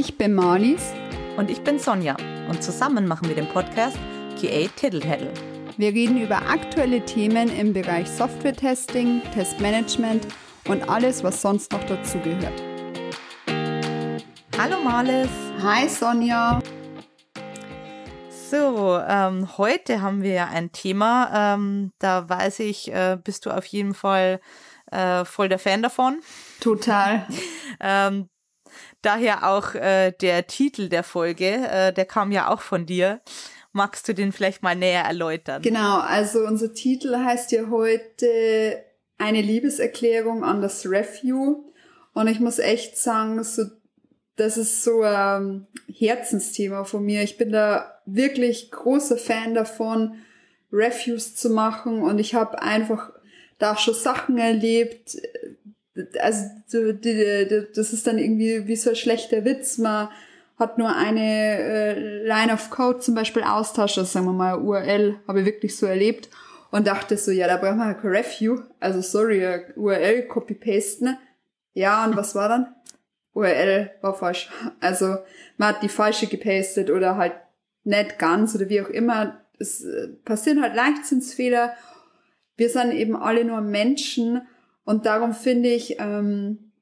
Ich bin Marlies. Und ich bin Sonja. Und zusammen machen wir den Podcast QA Tiddle Wir reden über aktuelle Themen im Bereich Software-Testing, Testmanagement und alles, was sonst noch dazugehört. Hallo Marlies. Hi Sonja. So, ähm, heute haben wir ein Thema, ähm, da weiß ich, äh, bist du auf jeden Fall äh, voll der Fan davon. Total. ähm, daher auch äh, der Titel der Folge, äh, der kam ja auch von dir. Magst du den vielleicht mal näher erläutern? Genau, also unser Titel heißt ja heute eine Liebeserklärung an das Review. Und ich muss echt sagen, so, das ist so ein Herzensthema von mir. Ich bin da wirklich großer Fan davon, Reviews zu machen. Und ich habe einfach da schon Sachen erlebt, also das ist dann irgendwie wie so ein schlechter Witz. Man hat nur eine äh, Line of Code zum Beispiel austauscht, also sagen wir mal URL, habe ich wirklich so erlebt und dachte so, ja, da brauchen wir kein Review, also sorry, URL copy-pasten. Ja, und was war dann? URL war falsch. Also man hat die falsche gepastet oder halt nicht ganz oder wie auch immer. Es äh, passieren halt Leichtsinnsfehler. Wir sind eben alle nur Menschen und darum finde ich, ähm,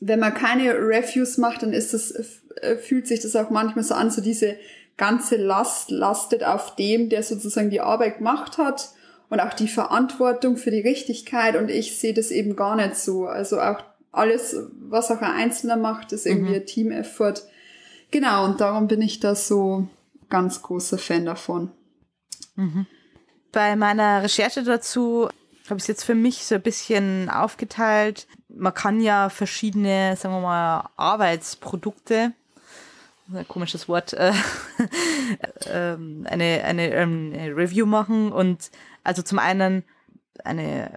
wenn man keine Reviews macht, dann ist das, äh, fühlt sich das auch manchmal so an, so diese ganze Last lastet auf dem, der sozusagen die Arbeit gemacht hat und auch die Verantwortung für die Richtigkeit. Und ich sehe das eben gar nicht so. Also auch alles, was auch ein Einzelner macht, ist irgendwie mhm. ein Team-Effort. Genau, und darum bin ich da so ganz großer Fan davon. Mhm. Bei meiner Recherche dazu habe es jetzt für mich so ein bisschen aufgeteilt. Man kann ja verschiedene, sagen wir mal, Arbeitsprodukte, ein komisches Wort, äh, ähm, eine, eine, ähm, eine Review machen und also zum einen eine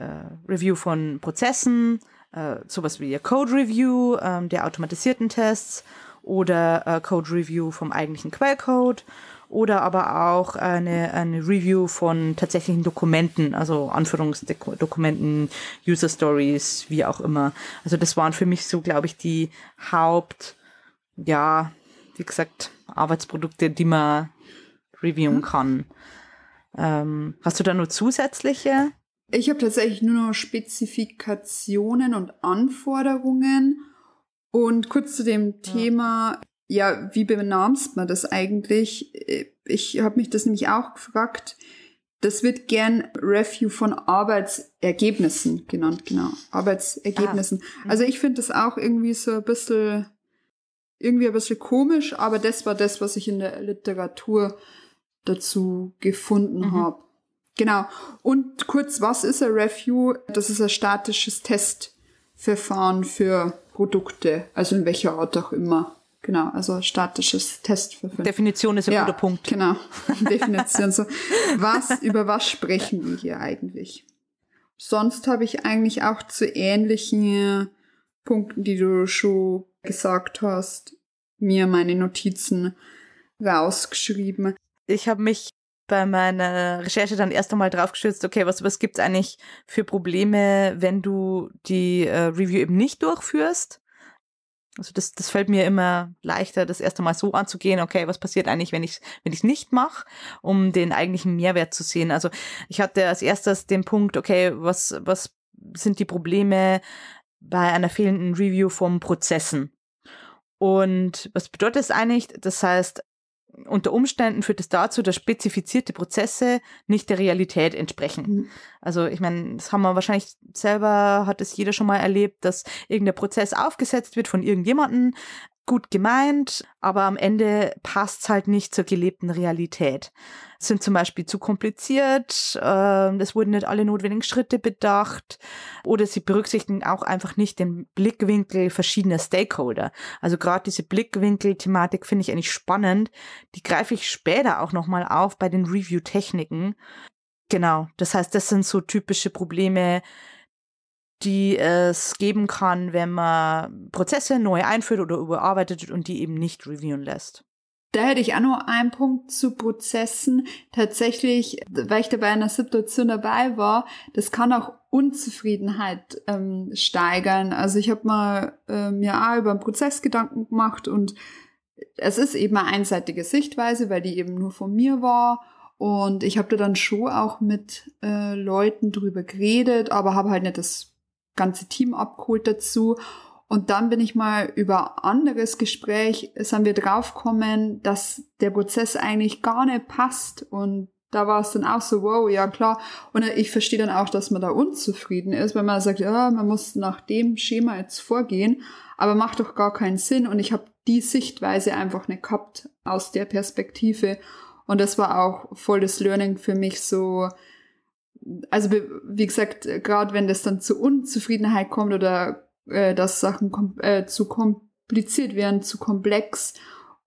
äh, Review von Prozessen, äh, sowas wie Code Review äh, der automatisierten Tests oder äh, Code Review vom eigentlichen Quellcode oder aber auch eine, eine Review von tatsächlichen Dokumenten, also Anführungsdokumenten, User Stories, wie auch immer. Also das waren für mich so, glaube ich, die Haupt, ja, wie gesagt, Arbeitsprodukte, die man reviewen mhm. kann. Ähm, hast du da nur zusätzliche? Ich habe tatsächlich nur noch Spezifikationen und Anforderungen. Und kurz zu dem Thema, ja, wie benamst man das eigentlich? Ich habe mich das nämlich auch gefragt. Das wird gern Review von Arbeitsergebnissen genannt, genau. Arbeitsergebnissen. Ah. Also ich finde das auch irgendwie so ein bisschen, irgendwie ein bisschen komisch, aber das war das, was ich in der Literatur dazu gefunden mhm. habe. Genau. Und kurz, was ist ein Review? Das ist ein statisches Testverfahren für Produkte, also in welcher Art auch immer. Genau, also statisches Testverfahren. Definition ist ein ja, guter Punkt. Genau, Definition. so, was, über was sprechen wir hier eigentlich? Sonst habe ich eigentlich auch zu ähnlichen Punkten, die du schon gesagt hast, mir meine Notizen rausgeschrieben. Ich habe mich bei meiner Recherche dann erst einmal drauf gestürzt, okay, was, was gibt's eigentlich für Probleme, wenn du die äh, Review eben nicht durchführst? Also das, das fällt mir immer leichter, das erste Mal so anzugehen, okay, was passiert eigentlich, wenn ich wenn ich's nicht mache, um den eigentlichen Mehrwert zu sehen. Also ich hatte als erstes den Punkt, okay, was, was sind die Probleme bei einer fehlenden Review vom Prozessen? Und was bedeutet das eigentlich? Das heißt, unter Umständen führt es dazu, dass spezifizierte Prozesse nicht der Realität entsprechen. Mhm. Also ich meine, das haben wir wahrscheinlich selber, hat es jeder schon mal erlebt, dass irgendein Prozess aufgesetzt wird von irgendjemandem, gut gemeint, aber am Ende passt es halt nicht zur gelebten Realität. Sind zum Beispiel zu kompliziert, äh, es wurden nicht alle notwendigen Schritte bedacht oder sie berücksichtigen auch einfach nicht den Blickwinkel verschiedener Stakeholder. Also gerade diese Blickwinkel-Thematik finde ich eigentlich spannend. Die greife ich später auch nochmal auf bei den Review-Techniken. Genau, das heißt, das sind so typische Probleme, die es geben kann, wenn man Prozesse neu einführt oder überarbeitet und die eben nicht reviewen lässt. Da hätte ich auch noch einen Punkt zu Prozessen. Tatsächlich, weil ich da bei einer Situation dabei war, das kann auch Unzufriedenheit ähm, steigern. Also ich habe mal äh, mir auch über einen Prozess Gedanken gemacht und es ist eben eine einseitige Sichtweise, weil die eben nur von mir war. Und ich habe da dann schon auch mit äh, Leuten drüber geredet, aber habe halt nicht das ganze Team abgeholt dazu. Und dann bin ich mal über anderes Gespräch, sind wir draufgekommen, dass der Prozess eigentlich gar nicht passt. Und da war es dann auch so, wow, ja klar. Und ich verstehe dann auch, dass man da unzufrieden ist, wenn man sagt, ja, man muss nach dem Schema jetzt vorgehen, aber macht doch gar keinen Sinn. Und ich habe die Sichtweise einfach nicht gehabt aus der Perspektive. Und das war auch voll das Learning für mich so. Also wie gesagt, gerade wenn das dann zu Unzufriedenheit kommt oder äh, dass Sachen kom äh, zu kompliziert werden, zu komplex,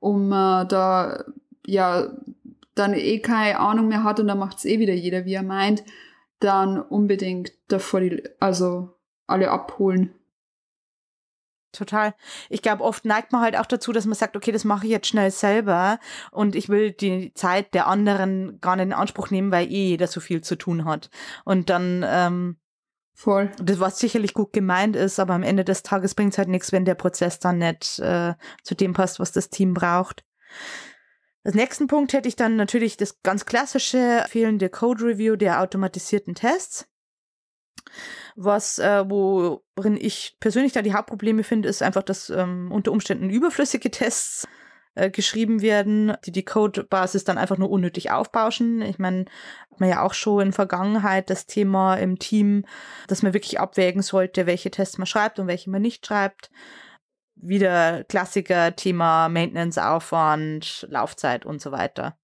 um äh, da ja dann eh keine Ahnung mehr hat und dann macht's eh wieder jeder, wie er meint, dann unbedingt davor die, also alle abholen. Total. Ich glaube, oft neigt man halt auch dazu, dass man sagt, okay, das mache ich jetzt schnell selber und ich will die Zeit der anderen gar nicht in Anspruch nehmen, weil eh jeder so viel zu tun hat. Und dann, ähm, Voll. Das, was sicherlich gut gemeint ist, aber am Ende des Tages bringt es halt nichts, wenn der Prozess dann nicht äh, zu dem passt, was das Team braucht. Als nächsten Punkt hätte ich dann natürlich das ganz klassische fehlende Code Review der automatisierten Tests. Was, äh, worin ich persönlich da die Hauptprobleme finde, ist einfach, dass ähm, unter Umständen überflüssige Tests äh, geschrieben werden, die die Codebasis dann einfach nur unnötig aufbauschen. Ich meine, hat man ja auch schon in Vergangenheit das Thema im Team, dass man wirklich abwägen sollte, welche Tests man schreibt und welche man nicht schreibt wieder Klassiker, Thema Maintenance-Aufwand, Laufzeit und so weiter.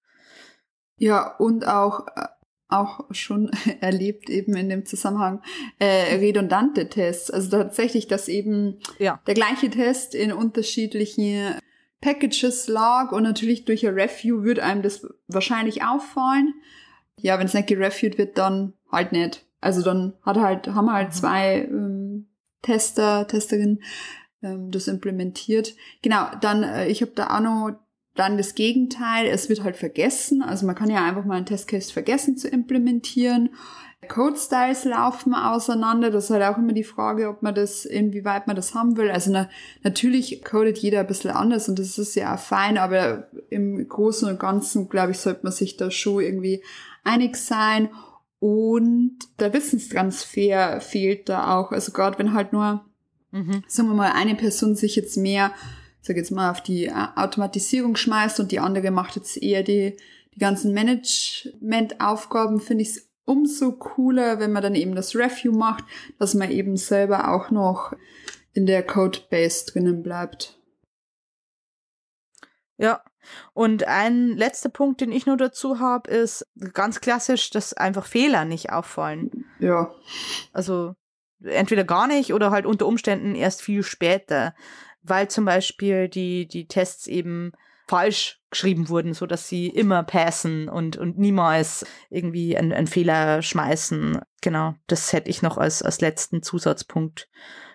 Ja, und auch, äh, auch schon erlebt eben in dem Zusammenhang äh, redundante Tests. Also tatsächlich, dass eben ja. der gleiche Test in unterschiedlichen Packages lag und natürlich durch ein Review würde einem das wahrscheinlich auffallen. Ja, wenn es nicht gereviewt wird, dann halt nicht. Also dann hat halt, haben wir halt mhm. zwei ähm, Tester, Testerinnen, ähm, das implementiert. Genau, dann, äh, ich habe da auch noch dann das Gegenteil, es wird halt vergessen. Also man kann ja einfach mal einen Testcase vergessen zu implementieren. Code Styles laufen auseinander. Das ist halt auch immer die Frage, ob man das, inwieweit man das haben will. Also na, natürlich codet jeder ein bisschen anders und das ist ja auch fein, aber im Großen und Ganzen, glaube ich, sollte man sich da schon irgendwie einig sein. Und der Wissenstransfer fehlt da auch. Also gerade wenn halt nur Mhm. Sagen wir mal, eine Person sich jetzt mehr, sag jetzt mal, auf die äh, Automatisierung schmeißt und die andere macht jetzt eher die, die ganzen Management-Aufgaben, finde ich es umso cooler, wenn man dann eben das Review macht, dass man eben selber auch noch in der Codebase drinnen bleibt. Ja, und ein letzter Punkt, den ich nur dazu habe, ist ganz klassisch, dass einfach Fehler nicht auffallen. Ja. Also entweder gar nicht oder halt unter Umständen erst viel später, weil zum Beispiel die, die Tests eben falsch geschrieben wurden, so dass sie immer passen und, und niemals irgendwie einen, einen Fehler schmeißen. Genau, das hätte ich noch als, als letzten Zusatzpunkt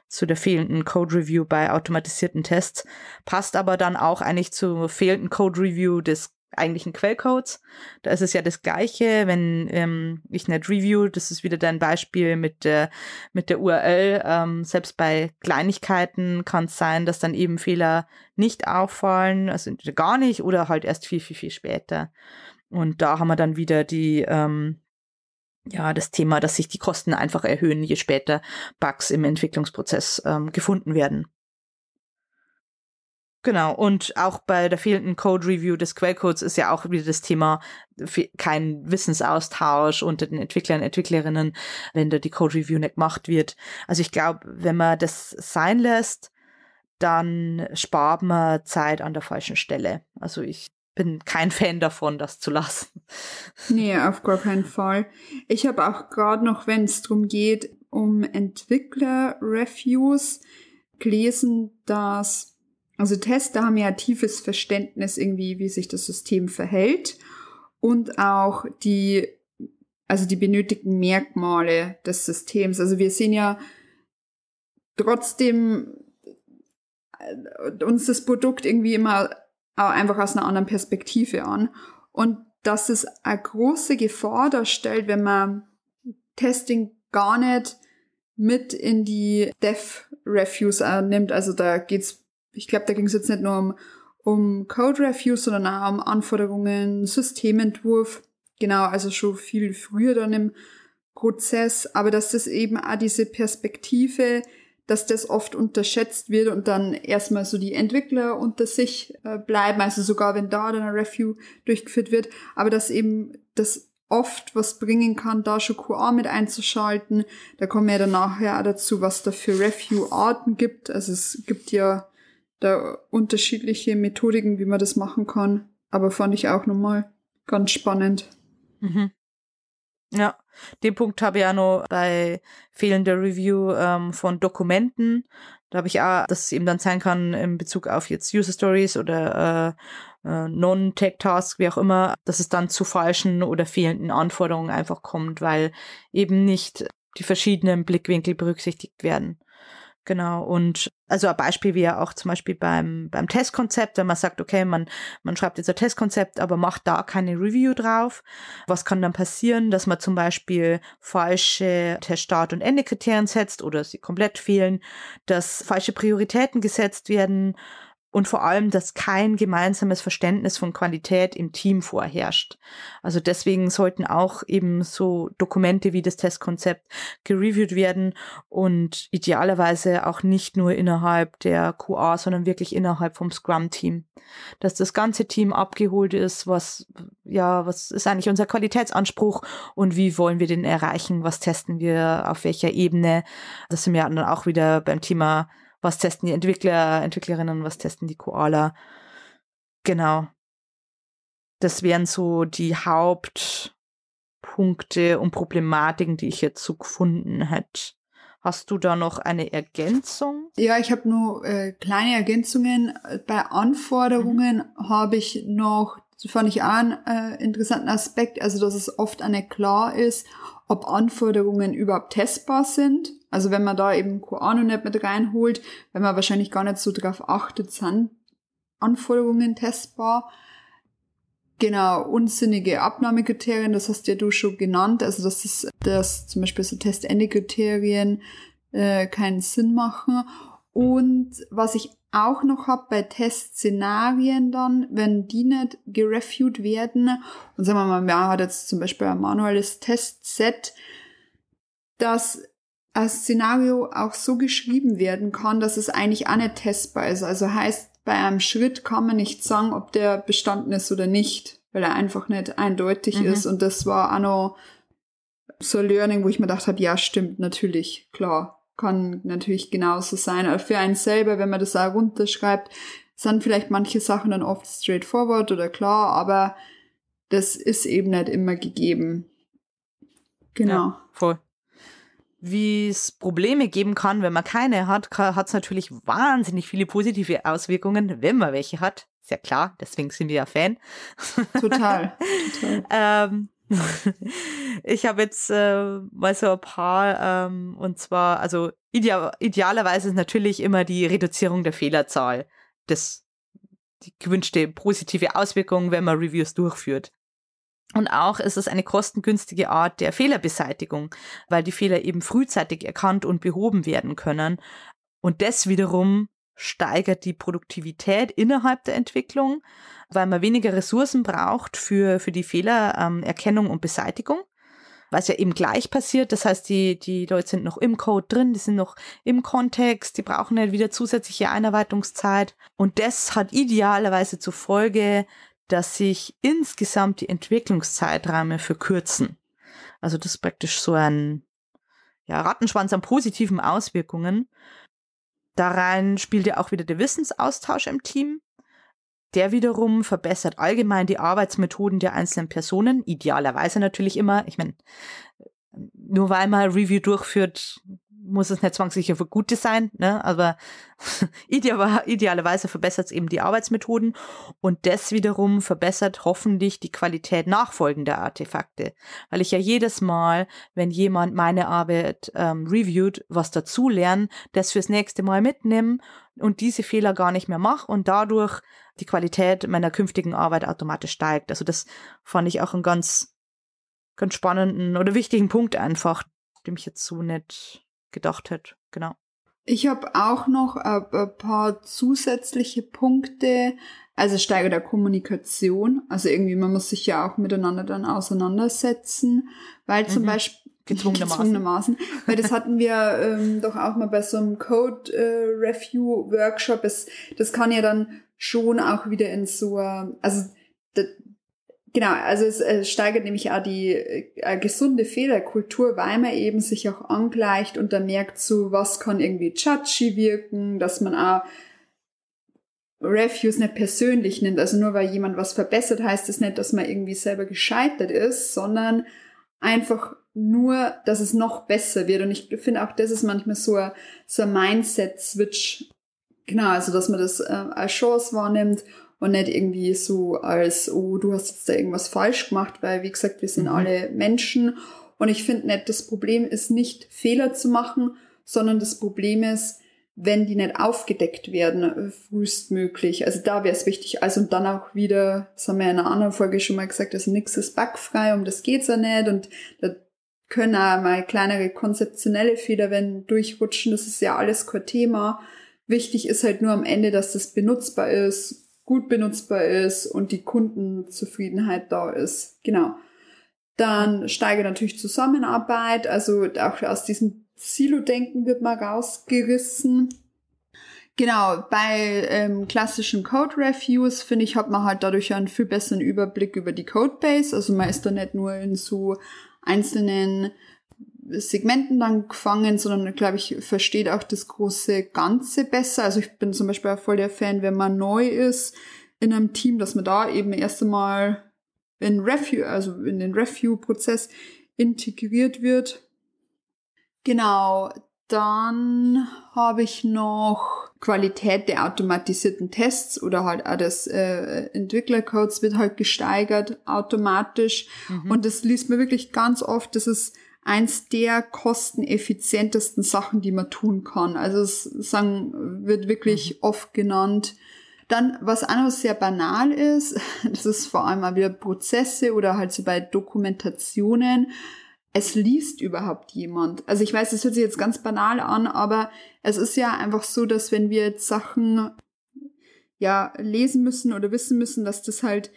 zu der fehlenden Code Review bei automatisierten Tests. Passt aber dann auch eigentlich zur fehlenden Code Review des eigentlichen Quellcodes. Da ist es ja das Gleiche, wenn ähm, ich nicht review, das ist wieder dein Beispiel mit der, mit der URL. Ähm, selbst bei Kleinigkeiten kann es sein, dass dann eben Fehler nicht auffallen, also gar nicht oder halt erst viel, viel, viel später. Und da haben wir dann wieder die, ähm, ja, das Thema, dass sich die Kosten einfach erhöhen, je später Bugs im Entwicklungsprozess ähm, gefunden werden. Genau, und auch bei der fehlenden Code-Review des Quellcodes ist ja auch wieder das Thema kein Wissensaustausch unter den Entwicklern Entwicklerinnen, wenn da die Code-Review nicht gemacht wird. Also ich glaube, wenn man das sein lässt, dann spart man Zeit an der falschen Stelle. Also ich bin kein Fan davon, das zu lassen. Nee, auf gar keinen Fall. Ich habe auch gerade noch, wenn es darum geht, um Entwickler-Reviews gelesen, dass also Tester haben ja tiefes Verständnis irgendwie, wie sich das System verhält und auch die, also die benötigten Merkmale des Systems. Also wir sehen ja trotzdem äh, uns das Produkt irgendwie immer einfach aus einer anderen Perspektive an. Und dass es eine große Gefahr darstellt, wenn man Testing gar nicht mit in die Dev-Reviews nimmt. Also da geht's ich glaube, da ging es jetzt nicht nur um, um Code Reviews, sondern auch um Anforderungen, Systementwurf. Genau, also schon viel früher dann im Prozess, aber dass das eben auch diese Perspektive, dass das oft unterschätzt wird und dann erstmal so die Entwickler unter sich äh, bleiben, also sogar wenn da dann ein Review durchgeführt wird, aber dass eben das oft was bringen kann, da schon QA mit einzuschalten. Da kommen wir dann nachher auch dazu, was da für Review-Arten gibt. Also es gibt ja da unterschiedliche Methodiken, wie man das machen kann. Aber fand ich auch nochmal ganz spannend. Mhm. Ja, den Punkt habe ich auch noch bei fehlender Review ähm, von Dokumenten. Da habe ich auch, dass es eben dann sein kann in Bezug auf jetzt User Stories oder äh, äh, Non-Tech-Tasks, wie auch immer, dass es dann zu falschen oder fehlenden Anforderungen einfach kommt, weil eben nicht die verschiedenen Blickwinkel berücksichtigt werden. Genau. Und also ein Beispiel wäre auch zum Beispiel beim, beim Testkonzept, wenn man sagt, okay, man, man schreibt jetzt ein Testkonzept, aber macht da keine Review drauf. Was kann dann passieren, dass man zum Beispiel falsche Teststart- und Endekriterien setzt oder sie komplett fehlen, dass falsche Prioritäten gesetzt werden, und vor allem, dass kein gemeinsames Verständnis von Qualität im Team vorherrscht. Also deswegen sollten auch eben so Dokumente wie das Testkonzept gereviewt werden und idealerweise auch nicht nur innerhalb der QA, sondern wirklich innerhalb vom Scrum-Team. Dass das ganze Team abgeholt ist, was, ja, was ist eigentlich unser Qualitätsanspruch und wie wollen wir den erreichen? Was testen wir auf welcher Ebene? Das sind wir dann auch wieder beim Thema was testen die Entwickler, Entwicklerinnen, was testen die Koala. Genau. Das wären so die Hauptpunkte und Problematiken, die ich jetzt so gefunden hätte. Hast du da noch eine Ergänzung? Ja, ich habe nur äh, kleine Ergänzungen. Bei Anforderungen mhm. habe ich noch, das fand ich auch einen äh, interessanten Aspekt, also dass es oft eine klar ist, ob Anforderungen überhaupt testbar sind. Also wenn man da eben Koano nicht mit reinholt, wenn man wahrscheinlich gar nicht so drauf achtet, sind Anforderungen testbar. Genau, unsinnige Abnahmekriterien, das hast ja du schon genannt, also dass das, dass zum Beispiel so Testende-Kriterien äh, keinen Sinn machen. Und was ich auch noch habe bei Testszenarien dann, wenn die nicht gereviewt werden, und sagen wir mal, man hat jetzt zum Beispiel ein manuelles Testset, dass ein Szenario auch so geschrieben werden kann, dass es eigentlich auch nicht testbar ist. Also heißt, bei einem Schritt kann man nicht sagen, ob der bestanden ist oder nicht, weil er einfach nicht eindeutig mhm. ist. Und das war auch noch so ein Learning, wo ich mir gedacht habe, ja, stimmt, natürlich, klar, kann natürlich genauso sein. Aber für einen selber, wenn man das auch runterschreibt, sind vielleicht manche Sachen dann oft straightforward oder klar, aber das ist eben nicht immer gegeben. Genau. Ja, voll wie es Probleme geben kann, wenn man keine hat, hat es natürlich wahnsinnig viele positive Auswirkungen, wenn man welche hat. Ist ja klar, deswegen sind wir ja Fan. Total. total. ähm, ich habe jetzt äh, mal so ein paar, ähm, und zwar, also ideal, idealerweise ist natürlich immer die Reduzierung der Fehlerzahl das die gewünschte positive Auswirkung, wenn man Reviews durchführt. Und auch ist es eine kostengünstige Art der Fehlerbeseitigung, weil die Fehler eben frühzeitig erkannt und behoben werden können. Und das wiederum steigert die Produktivität innerhalb der Entwicklung, weil man weniger Ressourcen braucht für, für die Fehlererkennung und Beseitigung. Was ja eben gleich passiert, das heißt, die, die Leute sind noch im Code drin, die sind noch im Kontext, die brauchen nicht wieder zusätzliche Einarbeitungszeit. Und das hat idealerweise zur Folge, dass sich insgesamt die Entwicklungszeiträume verkürzen. Also das ist praktisch so ein ja, Rattenschwanz an positiven Auswirkungen. Da rein spielt ja auch wieder der Wissensaustausch im Team. Der wiederum verbessert allgemein die Arbeitsmethoden der einzelnen Personen, idealerweise natürlich immer. Ich meine, nur weil man Review durchführt, muss es nicht zwangsläufig für Gute sein, ne? aber ideal, idealerweise verbessert es eben die Arbeitsmethoden und das wiederum verbessert hoffentlich die Qualität nachfolgender Artefakte, weil ich ja jedes Mal, wenn jemand meine Arbeit ähm, reviewt, was dazu lernen, das fürs nächste Mal mitnehmen und diese Fehler gar nicht mehr mache und dadurch die Qualität meiner künftigen Arbeit automatisch steigt. Also das fand ich auch einen ganz, ganz spannenden oder wichtigen Punkt einfach, dem ich jetzt so nicht gedacht hätte. Genau. Ich habe auch noch ein, paar zusätzliche Punkte, also Steiger der Kommunikation. Also irgendwie, man muss sich ja auch miteinander dann auseinandersetzen, weil zum mhm. Beispiel gezwungenermaßen. gezwungenermaßen. Weil das hatten wir ähm, doch auch mal bei so einem Code äh, Review Workshop. Es, das kann ja dann schon auch wieder in so, also Genau, also es äh, steigert nämlich auch die äh, gesunde Fehlerkultur, weil man eben sich auch angleicht und dann merkt so, was kann irgendwie judgy wirken, dass man auch Reviews nicht persönlich nimmt. Also nur weil jemand was verbessert, heißt das nicht, dass man irgendwie selber gescheitert ist, sondern einfach nur, dass es noch besser wird. Und ich finde auch, das ist manchmal so ein, so ein Mindset-Switch. Genau, also dass man das äh, als Chance wahrnimmt und nicht irgendwie so als, oh, du hast jetzt da irgendwas falsch gemacht, weil wie gesagt, wir sind mhm. alle Menschen und ich finde nicht, das Problem ist nicht Fehler zu machen, sondern das Problem ist, wenn die nicht aufgedeckt werden, frühestmöglich. Also da wäre es wichtig. Also und dann auch wieder, das haben wir in einer anderen Folge schon mal gesagt, also nichts ist backfrei, um das geht's ja nicht und da können auch mal kleinere konzeptionelle Fehler, wenn durchrutschen, das ist ja alles kein Thema. Wichtig ist halt nur am Ende, dass das benutzbar ist, gut benutzbar ist und die Kundenzufriedenheit da ist. Genau. Dann steige natürlich Zusammenarbeit, also auch aus diesem Silo-Denken wird mal rausgerissen. Genau, bei ähm, klassischen Code-Reviews, finde ich, hat man halt dadurch einen viel besseren Überblick über die Codebase. Also man ist da nicht nur in so einzelnen Segmenten dann gefangen, sondern glaube ich, versteht auch das große Ganze besser. Also ich bin zum Beispiel auch voll der Fan, wenn man neu ist in einem Team, dass man da eben erst einmal in Review, also in den Review-Prozess integriert wird. Genau, dann habe ich noch Qualität der automatisierten Tests oder halt auch des äh, Entwicklercodes wird halt gesteigert automatisch. Mhm. Und das liest man wirklich ganz oft, das ist eins der kosteneffizientesten Sachen, die man tun kann. Also es sagen, wird wirklich mhm. oft genannt. Dann, was auch noch sehr banal ist, das ist vor allem mal wieder Prozesse oder halt so bei Dokumentationen. Es liest überhaupt jemand. Also ich weiß, das hört sich jetzt ganz banal an, aber es ist ja einfach so, dass wenn wir jetzt Sachen ja lesen müssen oder wissen müssen, dass das halt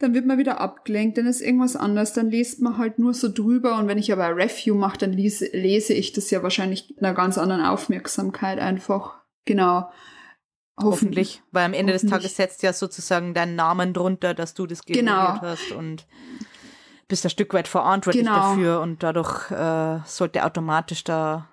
dann wird man wieder abgelenkt, dann ist irgendwas anders, dann liest man halt nur so drüber und wenn ich aber ein Review mache, dann lese, lese ich das ja wahrscheinlich mit einer ganz anderen Aufmerksamkeit einfach. Genau. Hoffentlich, weil am Ende des Tages setzt ja sozusagen deinen Namen drunter, dass du das generiert genau. hast und bist ein Stück weit verantwortlich genau. dafür und dadurch äh, sollte automatisch da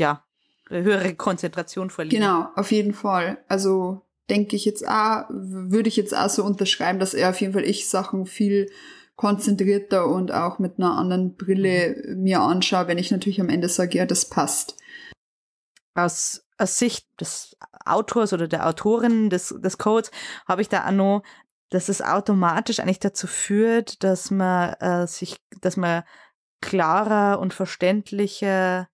ja höhere Konzentration verlieren. Genau, auf jeden Fall. Also denke ich jetzt auch, würde ich jetzt auch so unterschreiben, dass er auf jeden Fall ich Sachen viel konzentrierter und auch mit einer anderen Brille mir anschaue, wenn ich natürlich am Ende sage, ja, das passt. Aus, aus Sicht des Autors oder der Autorin des, des Codes habe ich da auch noch, dass es automatisch eigentlich dazu führt, dass man äh, sich, dass man klarer und verständlicher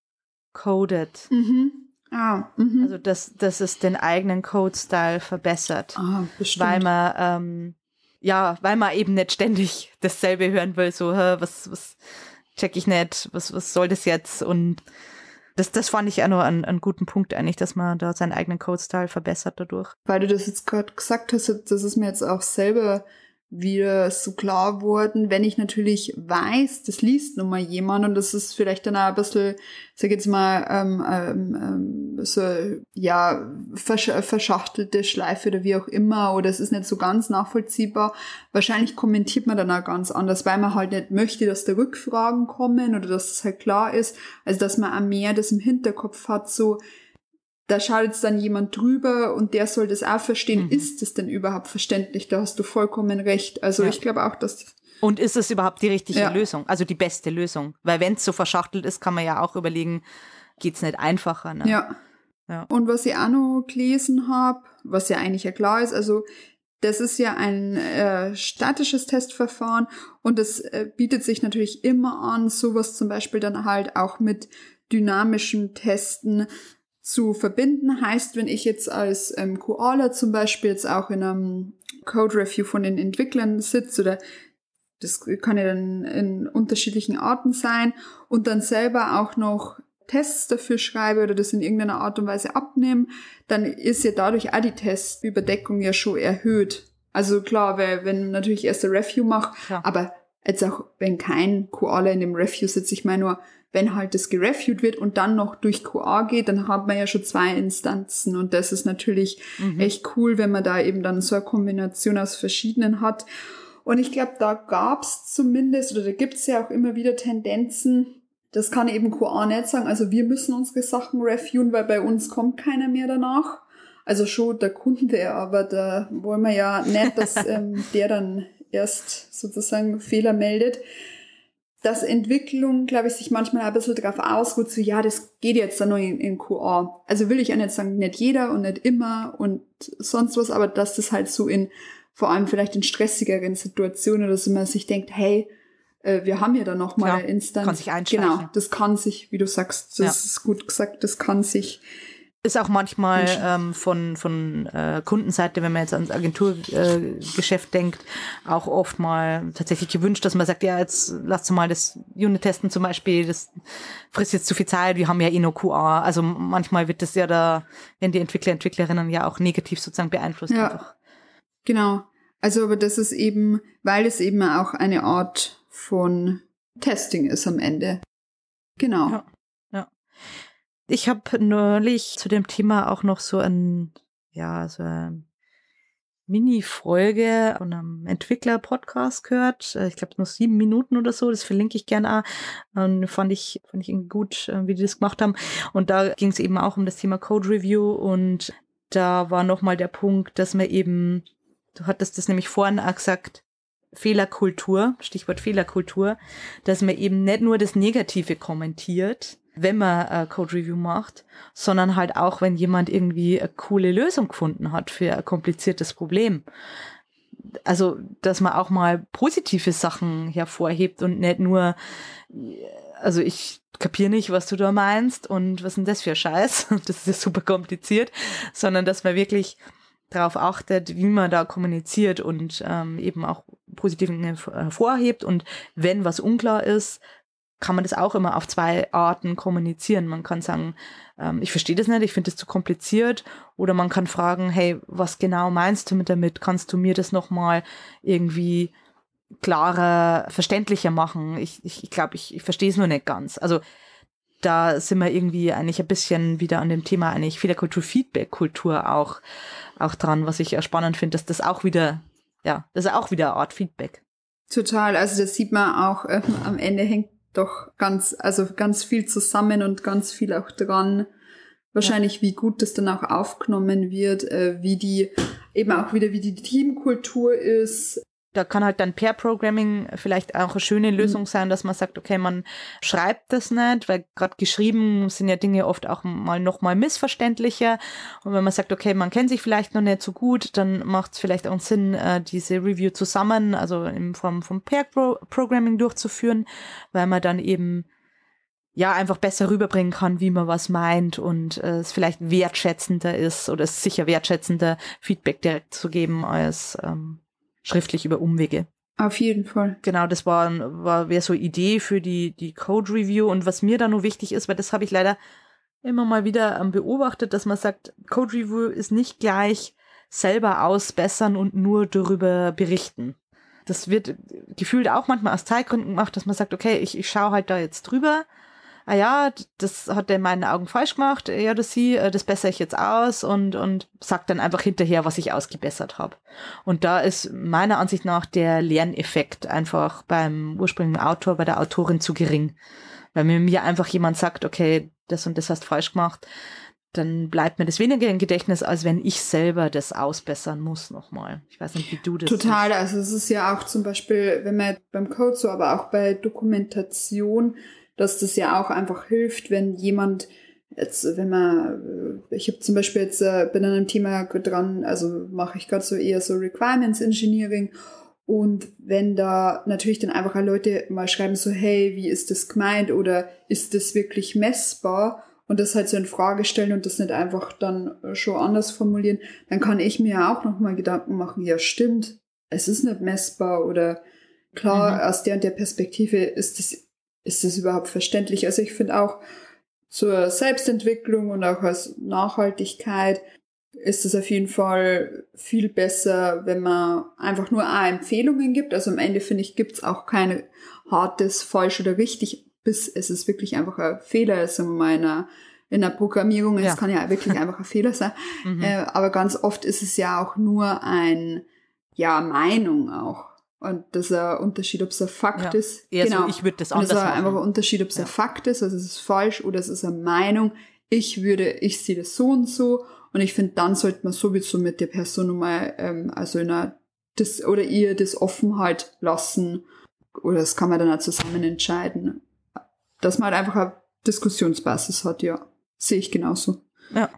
codet. Mhm. Ah, mhm. Also dass, dass es den eigenen Code-Style verbessert. Ah, bestimmt. Weil man, ähm, ja, weil man eben nicht ständig dasselbe hören will, so, hä, was, was check ich nicht, was, was soll das jetzt? Und das, das fand ich auch nur einen, einen guten Punkt eigentlich, dass man da seinen eigenen Code-Style verbessert dadurch. Weil du das jetzt gerade gesagt hast, das ist mir jetzt auch selber wieder so klar worden, wenn ich natürlich weiß, das liest nun mal jemand und das ist vielleicht dann auch ein bisschen, sag jetzt mal, ähm, ähm, ähm so, ja, versch verschachtelte Schleife oder wie auch immer oder es ist nicht so ganz nachvollziehbar. Wahrscheinlich kommentiert man dann auch ganz anders, weil man halt nicht möchte, dass da Rückfragen kommen oder dass es das halt klar ist, also dass man auch mehr das im Hinterkopf hat, so, da schaut jetzt dann jemand drüber und der soll das auch verstehen. Mhm. Ist es denn überhaupt verständlich? Da hast du vollkommen recht. Also ja. ich glaube auch, dass und ist es überhaupt die richtige ja. Lösung? Also die beste Lösung? Weil wenn es so verschachtelt ist, kann man ja auch überlegen, geht es nicht einfacher? Ne? Ja. ja. Und was ich auch noch gelesen habe, was ja eigentlich ja klar ist, also das ist ja ein äh, statisches Testverfahren und das äh, bietet sich natürlich immer an, sowas zum Beispiel dann halt auch mit dynamischem Testen zu verbinden. Heißt, wenn ich jetzt als ähm, Koala zum Beispiel jetzt auch in einem Code Review von den Entwicklern sitze oder das kann ja dann in unterschiedlichen Arten sein und dann selber auch noch Tests dafür schreibe oder das in irgendeiner Art und Weise abnehme, dann ist ja dadurch auch die Testüberdeckung ja schon erhöht. Also klar, weil wenn natürlich erst ein Review mache, aber jetzt auch wenn kein Koala in dem Review sitzt, ich meine nur, wenn halt das gereviewt wird und dann noch durch QA geht, dann hat man ja schon zwei Instanzen und das ist natürlich mhm. echt cool, wenn man da eben dann so eine Kombination aus verschiedenen hat. Und ich glaube, da gab's zumindest oder da gibt's ja auch immer wieder Tendenzen, das kann eben QA nicht sagen. Also wir müssen unsere Sachen reviewen, weil bei uns kommt keiner mehr danach. Also schon der Kunde, aber da wollen wir ja nicht, dass ähm, der dann erst sozusagen Fehler meldet dass Entwicklung, glaube ich, sich manchmal ein bisschen darauf ausruht, so ja, das geht jetzt dann nur in, in QA. Also will ich auch nicht sagen, nicht jeder und nicht immer und sonst was, aber dass das halt so in, vor allem vielleicht in stressigeren Situationen oder so man sich denkt, hey, äh, wir haben ja da noch mal ja, eine Instanz. Kann sich einschleichen. Genau, das kann sich, wie du sagst, das ja. ist gut gesagt, das kann sich ist auch manchmal ähm, von, von äh, Kundenseite, wenn man jetzt ans Agenturgeschäft äh, denkt, auch oft mal tatsächlich gewünscht, dass man sagt, ja, jetzt lasst mal das Unit testen zum Beispiel, das frisst jetzt zu viel Zeit, wir haben ja eh nur QA. Also manchmal wird das ja da, wenn die Entwickler, Entwicklerinnen ja auch negativ sozusagen beeinflusst. Ja, einfach. genau. Also aber das ist eben, weil es eben auch eine Art von Testing ist am Ende. Genau. Ja. Ich habe neulich zu dem Thema auch noch so ein, ja, so eine Mini-Folge von einem Entwickler-Podcast gehört. Äh, ich glaube, nur sieben Minuten oder so. Das verlinke ich gerne. Und fand ich, fand ich gut, äh, wie die das gemacht haben. Und da ging es eben auch um das Thema Code Review. Und da war nochmal der Punkt, dass man eben, du hattest das nämlich vorhin auch gesagt, Fehlerkultur, Stichwort Fehlerkultur, dass man eben nicht nur das Negative kommentiert, wenn man äh, Code Review macht, sondern halt auch, wenn jemand irgendwie eine coole Lösung gefunden hat für ein kompliziertes Problem. Also, dass man auch mal positive Sachen hervorhebt und nicht nur, also ich kapiere nicht, was du da meinst und was ist denn das für Scheiß, das ist ja super kompliziert, sondern dass man wirklich darauf achtet, wie man da kommuniziert und ähm, eben auch positive hervorhebt und wenn was unklar ist, kann man das auch immer auf zwei Arten kommunizieren. Man kann sagen, ähm, ich verstehe das nicht, ich finde das zu kompliziert. Oder man kann fragen, hey, was genau meinst du mit damit? Kannst du mir das nochmal irgendwie klarer, verständlicher machen? Ich ich, ich, glaube, ich, ich verstehe es nur nicht ganz. Also da sind wir irgendwie eigentlich ein bisschen wieder an dem Thema eigentlich Fehlerkultur, Feedback-Kultur auch, auch dran, was ich spannend finde, dass das auch wieder, ja, das ist auch wieder eine Art Feedback. Total, also das sieht man auch, ähm, am Ende hängt doch ganz, also ganz viel zusammen und ganz viel auch dran. Wahrscheinlich, ja. wie gut das dann auch aufgenommen wird, äh, wie die, eben auch wieder, wie die Teamkultur ist, da kann halt dann Pair-Programming vielleicht auch eine schöne. Lösung sein, dass man sagt, okay, man schreibt das nicht, weil gerade geschrieben sind ja Dinge oft auch mal noch mal missverständlicher. Und wenn man sagt, okay, man kennt sich vielleicht noch nicht so gut, dann macht es vielleicht auch Sinn, äh, diese Review zusammen, also in Form von Pair-Programming durchzuführen, weil man dann eben ja einfach besser rüberbringen kann, wie man was meint und äh, es vielleicht wertschätzender ist oder es sicher wertschätzender Feedback direkt zu geben als ähm, schriftlich über Umwege. Auf jeden Fall. Genau, das war, war wäre so Idee für die, die Code Review. Und was mir da nur wichtig ist, weil das habe ich leider immer mal wieder ähm, beobachtet, dass man sagt, Code Review ist nicht gleich selber ausbessern und nur darüber berichten. Das wird gefühlt auch manchmal aus Zeitgründen gemacht, dass man sagt, okay, ich, ich schaue halt da jetzt drüber ah ja, das hat er in meinen Augen falsch gemacht, er oder sie, äh, das bessere ich jetzt aus und, und sagt dann einfach hinterher, was ich ausgebessert habe. Und da ist meiner Ansicht nach der Lerneffekt einfach beim ursprünglichen Autor, bei der Autorin zu gering. Weil mir, mir einfach jemand sagt, okay, das und das hast falsch gemacht, dann bleibt mir das weniger im Gedächtnis, als wenn ich selber das ausbessern muss nochmal. Ich weiß nicht, wie du das Total, siehst. also es ist ja auch zum Beispiel, wenn man beim Code so, aber auch bei Dokumentation, dass das ja auch einfach hilft, wenn jemand jetzt, wenn man, ich habe zum Beispiel jetzt äh, bin an einem Thema dran, also mache ich gerade so eher so Requirements Engineering und wenn da natürlich dann einfach Leute mal schreiben so, hey, wie ist das gemeint oder ist das wirklich messbar? Und das halt so in Frage stellen und das nicht einfach dann schon anders formulieren, dann kann ich mir auch nochmal Gedanken machen, ja stimmt, es ist nicht messbar oder klar, mhm. aus der und der Perspektive ist das ist das überhaupt verständlich? Also ich finde auch, zur Selbstentwicklung und auch als Nachhaltigkeit ist es auf jeden Fall viel besser, wenn man einfach nur A Empfehlungen gibt. Also am Ende finde ich, gibt es auch keine hartes, falsch oder richtig, bis es ist wirklich einfach ein Fehler ist, sagen wir mal, in einer, in der Programmierung. Es ja. kann ja wirklich einfach ein Fehler sein. Mhm. Äh, aber ganz oft ist es ja auch nur ein, ja, Meinung auch. Und das ist ein Unterschied, ob es ein Fakt ja. ist. Eher genau. So, ich würde das anders machen. Das ist einfach ein Unterschied, ob es ja. ein Fakt ist, also es ist falsch oder es ist eine Meinung. Ich würde, ich sehe das so und so. Und ich finde, dann sollte man sowieso mit der Person mal, ähm, also in einer, das, oder ihr das offen halt lassen. Oder das kann man dann auch zusammen entscheiden. Dass man halt einfach eine Diskussionsbasis hat, ja. Sehe ich genauso. Ja. ja.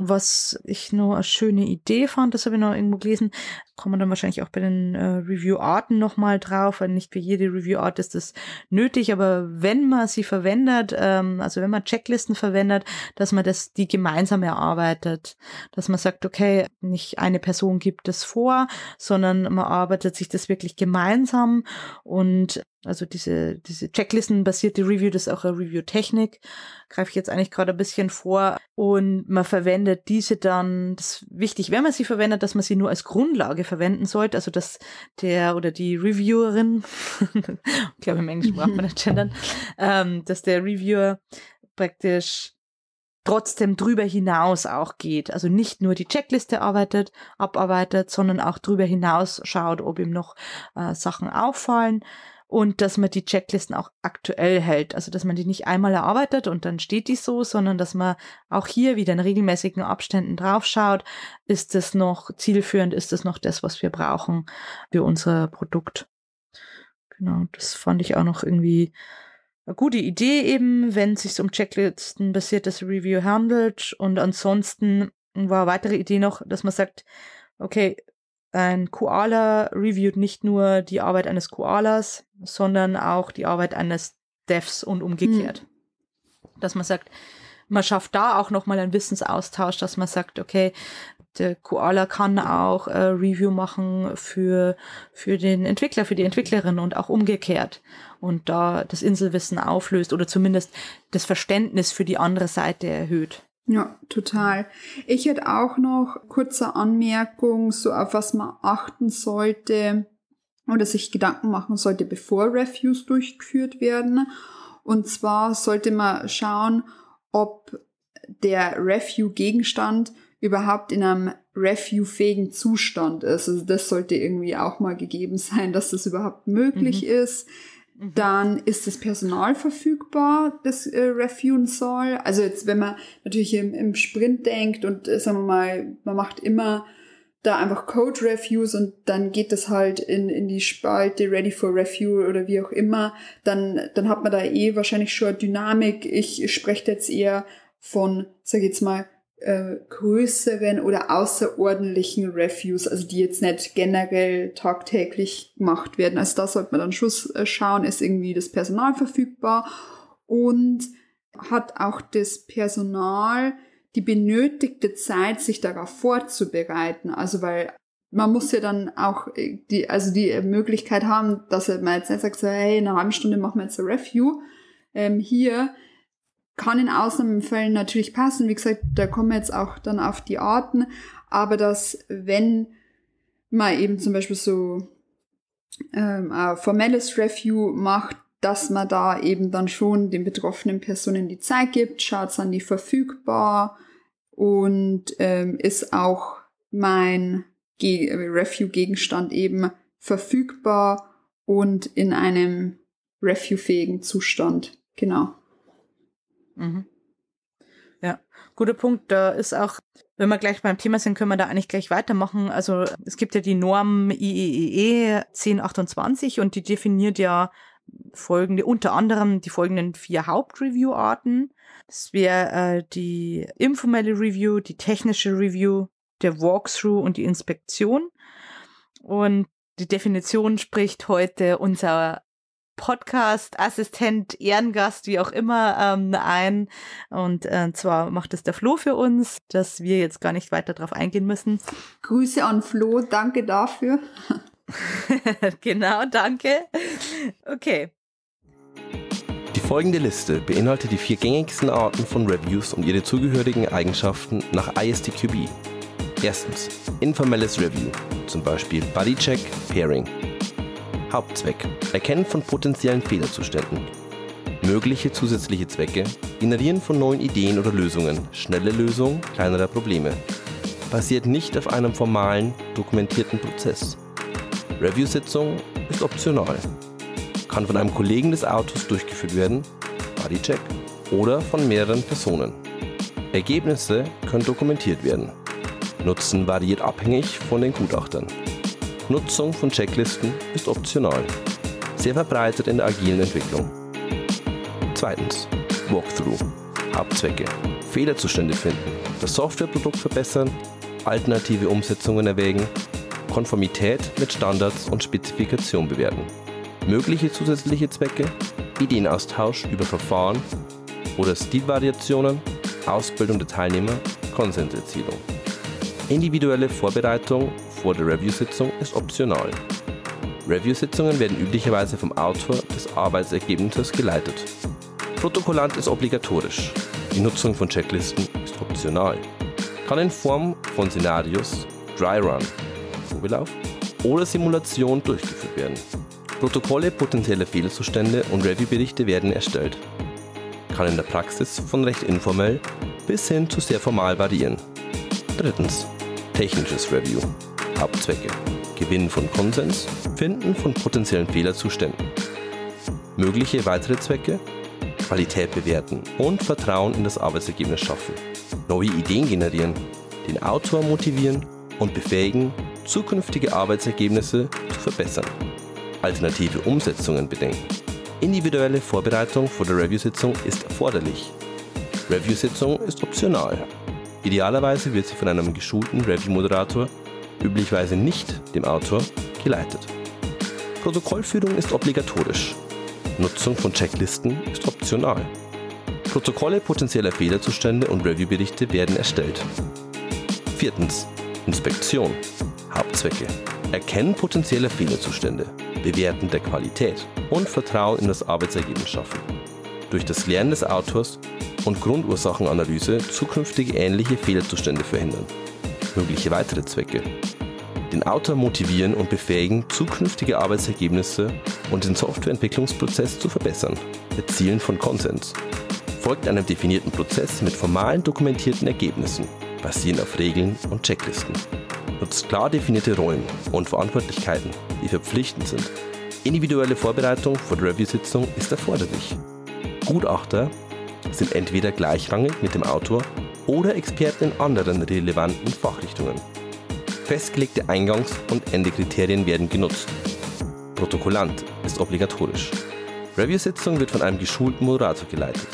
Was ich nur eine schöne Idee fand, das habe ich noch irgendwo gelesen, kommen dann wahrscheinlich auch bei den äh, Review-Arten nochmal drauf, weil nicht für jede Review-Art ist das nötig, aber wenn man sie verwendet, ähm, also wenn man Checklisten verwendet, dass man das die gemeinsam erarbeitet, dass man sagt, okay, nicht eine Person gibt es vor, sondern man arbeitet sich das wirklich gemeinsam und also diese, diese Checklisten-basierte Review, das ist auch eine Review-Technik, greife ich jetzt eigentlich gerade ein bisschen vor. Und man verwendet diese dann, das ist wichtig, wenn man sie verwendet, dass man sie nur als Grundlage verwenden sollte, also dass der oder die Reviewerin, ich glaube im Englischen braucht man nicht gendern, ähm, dass der Reviewer praktisch trotzdem drüber hinaus auch geht. Also nicht nur die Checkliste arbeitet, abarbeitet, sondern auch drüber hinaus schaut, ob ihm noch äh, Sachen auffallen und dass man die Checklisten auch aktuell hält. Also dass man die nicht einmal erarbeitet und dann steht die so, sondern dass man auch hier wieder in regelmäßigen Abständen draufschaut. Ist das noch zielführend? Ist das noch das, was wir brauchen für unser Produkt? Genau, das fand ich auch noch irgendwie eine gute Idee eben, wenn es sich um Checklisten-basiertes Review handelt. Und ansonsten war eine weitere Idee noch, dass man sagt, okay, ein Koala reviewt nicht nur die Arbeit eines Koalas, sondern auch die Arbeit eines Devs und umgekehrt. Mhm. Dass man sagt, man schafft da auch nochmal einen Wissensaustausch, dass man sagt, okay, der Koala kann auch äh, Review machen für, für den Entwickler, für die Entwicklerin und auch umgekehrt. Und da das Inselwissen auflöst oder zumindest das Verständnis für die andere Seite erhöht. Ja, total. Ich hätte auch noch kurze Anmerkung, so auf was man achten sollte oder sich Gedanken machen sollte, bevor Reviews durchgeführt werden. Und zwar sollte man schauen, ob der Review-Gegenstand überhaupt in einem review-fähigen Zustand ist. Also das sollte irgendwie auch mal gegeben sein, dass das überhaupt möglich mhm. ist. Mhm. Dann ist das Personal verfügbar, das äh, reviewen soll. Also jetzt, wenn man natürlich im, im Sprint denkt und äh, sagen wir mal, man macht immer da einfach Code-Reviews und dann geht das halt in, in die Spalte Ready for Review oder wie auch immer, dann, dann hat man da eh wahrscheinlich schon eine Dynamik. Ich spreche jetzt eher von, sag ich jetzt mal, äh, größeren oder außerordentlichen Reviews, also die jetzt nicht generell tagtäglich gemacht werden. Also da sollte man dann schon äh, schauen, ist irgendwie das Personal verfügbar und hat auch das Personal die benötigte Zeit, sich darauf vorzubereiten. Also weil man muss ja dann auch äh, die, also die Möglichkeit haben, dass man jetzt nicht sagt, so, hey, in einer halben Stunde machen wir jetzt ein Review. Ähm, hier kann in Ausnahmefällen natürlich passen. Wie gesagt, da kommen wir jetzt auch dann auf die Arten. Aber dass, wenn man eben zum Beispiel so ähm, ein formelles Review macht, dass man da eben dann schon den betroffenen Personen die Zeit gibt, schaut an die verfügbar und ähm, ist auch mein Ge Review-Gegenstand eben verfügbar und in einem review-fähigen Zustand. Genau. Mhm. Ja, guter Punkt. Da ist auch, wenn wir gleich beim Thema sind, können wir da eigentlich gleich weitermachen. Also es gibt ja die Norm IEEE 1028 und die definiert ja folgende, unter anderem die folgenden vier Hauptreview-Arten. Das wäre äh, die informelle Review, die technische Review, der Walkthrough und die Inspektion. Und die Definition spricht heute unser Podcast, Assistent, Ehrengast, wie auch immer, ähm, ein. Und äh, zwar macht es der Flo für uns, dass wir jetzt gar nicht weiter darauf eingehen müssen. Grüße an Flo, danke dafür. genau, danke. Okay. Folgende Liste beinhaltet die vier gängigsten Arten von Reviews und ihre zugehörigen Eigenschaften nach ISTQB. Erstens, informelles Review, zum Beispiel Bodycheck, Pairing. Hauptzweck, Erkennen von potenziellen Fehlerzuständen. Mögliche zusätzliche Zwecke, Generieren von neuen Ideen oder Lösungen, schnelle Lösung kleinerer Probleme. Basiert nicht auf einem formalen, dokumentierten Prozess. Review-Sitzung ist optional. Kann von einem Kollegen des Autos durchgeführt werden, Bodycheck, oder von mehreren Personen. Ergebnisse können dokumentiert werden. Nutzen variiert abhängig von den Gutachtern. Nutzung von Checklisten ist optional. Sehr verbreitet in der agilen Entwicklung. Zweitens. Walkthrough. Hauptzwecke. Fehlerzustände finden. Das Softwareprodukt verbessern. Alternative Umsetzungen erwägen. Konformität mit Standards und Spezifikation bewerten. Mögliche zusätzliche Zwecke. Ideenaustausch über Verfahren oder Stilvariationen. Ausbildung der Teilnehmer. Konsenserzielung. Individuelle Vorbereitung vor der Review-Sitzung ist optional. Review-Sitzungen werden üblicherweise vom Autor des Arbeitsergebnisses geleitet. Protokollant ist obligatorisch. Die Nutzung von Checklisten ist optional. Kann in Form von Szenarios, Dry Run, Probelauf oder Simulation durchgeführt werden. Protokolle potenzieller Fehlerzustände und Review-Berichte werden erstellt. Kann in der Praxis von recht informell bis hin zu sehr formal variieren. Drittens. Technisches Review. Hauptzwecke. Gewinn von Konsens, Finden von potenziellen Fehlerzuständen. Mögliche weitere Zwecke, Qualität bewerten und Vertrauen in das Arbeitsergebnis schaffen. Neue Ideen generieren, den Autor motivieren und befähigen, zukünftige Arbeitsergebnisse zu verbessern. Alternative Umsetzungen bedenken. Individuelle Vorbereitung vor der Review-Sitzung ist erforderlich. Review-Sitzung ist optional. Idealerweise wird sie von einem geschulten Review-Moderator üblicherweise nicht dem Autor, geleitet. Protokollführung ist obligatorisch. Nutzung von Checklisten ist optional. Protokolle potenzieller Fehlerzustände und Reviewberichte werden erstellt. Viertens. Inspektion. Hauptzwecke. Erkennen potenzieller Fehlerzustände, Bewerten der Qualität und Vertrauen in das Arbeitsergebnis schaffen. Durch das Lernen des Autors und Grundursachenanalyse zukünftige ähnliche Fehlerzustände verhindern. Mögliche weitere Zwecke den Autor motivieren und befähigen, zukünftige Arbeitsergebnisse und den Softwareentwicklungsprozess zu verbessern. Erzielen von Konsens. Folgt einem definierten Prozess mit formalen dokumentierten Ergebnissen, basierend auf Regeln und Checklisten. Nutzt klar definierte Rollen und Verantwortlichkeiten, die verpflichtend sind. Individuelle Vorbereitung vor der Review-Sitzung ist erforderlich. Gutachter sind entweder gleichrangig mit dem Autor oder Experten in anderen relevanten Fachrichtungen. Festgelegte Eingangs- und Endekriterien werden genutzt. Protokollant ist obligatorisch. Review-Sitzung wird von einem geschulten Moderator geleitet.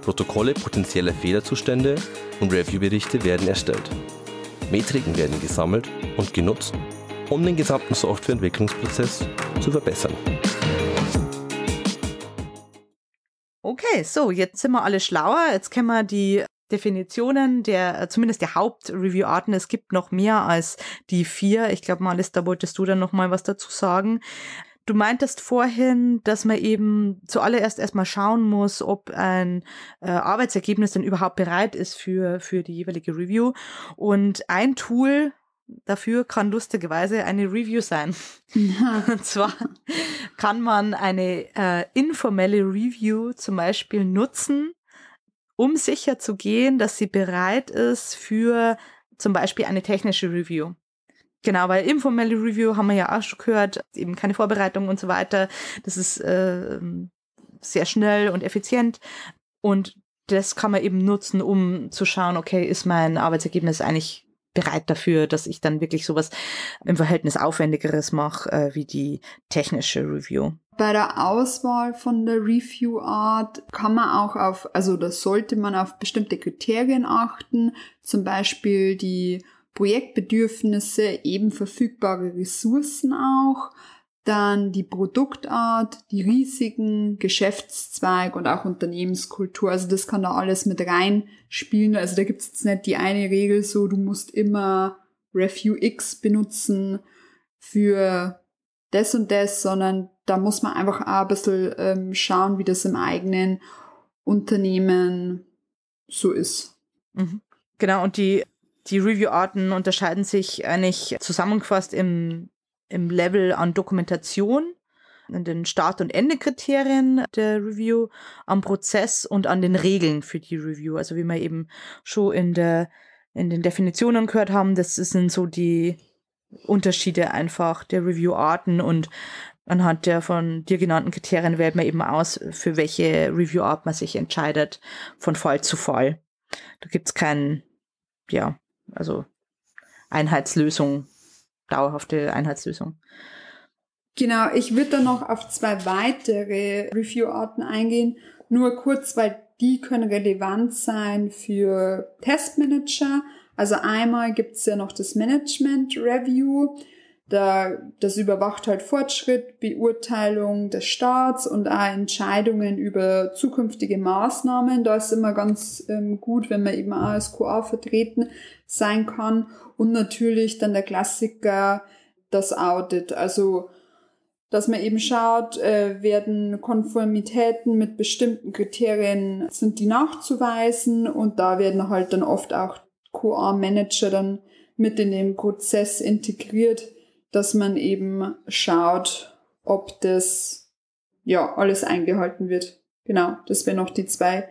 Protokolle potenzieller Fehlerzustände und Review-Berichte werden erstellt. Metriken werden gesammelt und genutzt, um den gesamten Softwareentwicklungsprozess zu verbessern. Okay, so, jetzt sind wir alle schlauer. Jetzt kennen wir die Definitionen der, äh, zumindest der Haupt-Review-Arten. Es gibt noch mehr als die vier. Ich glaube, Malis, da wolltest du dann noch mal was dazu sagen. Du meintest vorhin, dass man eben zuallererst erstmal schauen muss, ob ein äh, Arbeitsergebnis denn überhaupt bereit ist für, für die jeweilige Review. Und ein Tool dafür kann lustigerweise eine Review sein. Ja. Und zwar kann man eine äh, informelle Review zum Beispiel nutzen, um sicher zu gehen, dass sie bereit ist für zum Beispiel eine technische Review. Genau, weil informelle Review haben wir ja auch schon gehört, eben keine Vorbereitung und so weiter. Das ist äh, sehr schnell und effizient und das kann man eben nutzen, um zu schauen, okay, ist mein Arbeitsergebnis eigentlich bereit dafür, dass ich dann wirklich sowas im Verhältnis aufwendigeres mache, äh, wie die technische Review. Bei der Auswahl von der Review Art kann man auch auf, also da sollte man auf bestimmte Kriterien achten, zum Beispiel die Projektbedürfnisse, eben verfügbare Ressourcen auch, dann die Produktart, die Risiken, Geschäftszweig und auch Unternehmenskultur. Also das kann da alles mit reinspielen. Also da gibt es jetzt nicht die eine Regel so, du musst immer Review X benutzen für das und das, sondern da muss man einfach auch ein bisschen ähm, schauen, wie das im eigenen Unternehmen so ist. Mhm. Genau, und die, die Review-Arten unterscheiden sich eigentlich zusammengefasst im, im Level an Dokumentation, an den Start- und Endekriterien der Review, am Prozess und an den Regeln für die Review. Also wie wir eben schon in der in den Definitionen gehört haben, das sind so die Unterschiede einfach der Review-Arten und anhand der von dir genannten Kriterien wählt man eben aus, für welche Review-Art man sich entscheidet, von Fall zu Fall. Da gibt's keinen, ja, also Einheitslösung, dauerhafte Einheitslösung. Genau, ich würde dann noch auf zwei weitere Review-Arten eingehen. Nur kurz, weil die können relevant sein für Testmanager. Also einmal gibt's ja noch das Management Review. Da, das überwacht halt Fortschritt, Beurteilung des Staats und auch Entscheidungen über zukünftige Maßnahmen. Da ist immer ganz ähm, gut, wenn man eben auch als QA vertreten sein kann. Und natürlich dann der Klassiker, das Audit. Also, dass man eben schaut, äh, werden Konformitäten mit bestimmten Kriterien, sind die nachzuweisen und da werden halt dann oft auch QA-Manager dann mit in den Prozess integriert, dass man eben schaut, ob das ja alles eingehalten wird. Genau, das wären noch die zwei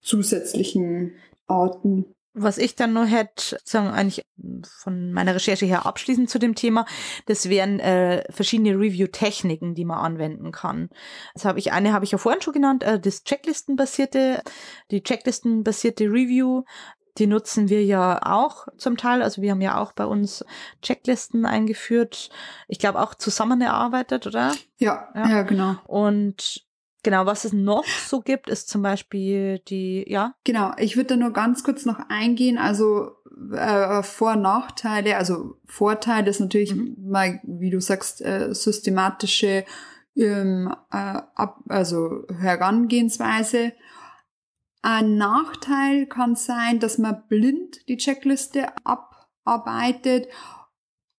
zusätzlichen Arten. Was ich dann noch hätte, sagen eigentlich von meiner Recherche her abschließend zu dem Thema, das wären äh, verschiedene Review-Techniken, die man anwenden kann. Das habe ich eine habe ich ja vorhin schon genannt, äh, das Checklistenbasierte, die Checklistenbasierte Review die nutzen wir ja auch zum Teil. Also wir haben ja auch bei uns Checklisten eingeführt. Ich glaube auch zusammen erarbeitet, oder? Ja, ja, ja, genau. Und genau, was es noch so gibt, ist zum Beispiel die, ja? Genau, ich würde da nur ganz kurz noch eingehen. Also äh, Vor- und Nachteile, also Vorteil ist natürlich mhm. mal, wie du sagst, äh, systematische ähm, äh, ab, also Herangehensweise ein Nachteil kann sein, dass man blind die Checkliste abarbeitet,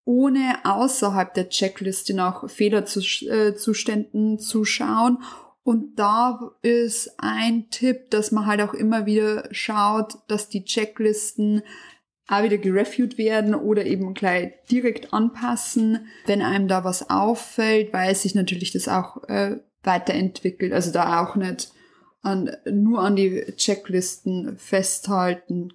ohne außerhalb der Checkliste nach Fehlerzuständen zu schauen. Und da ist ein Tipp, dass man halt auch immer wieder schaut, dass die Checklisten auch wieder gereviewt werden oder eben gleich direkt anpassen, wenn einem da was auffällt, weil sich natürlich das auch äh, weiterentwickelt. Also da auch nicht an, nur an die Checklisten festhalten.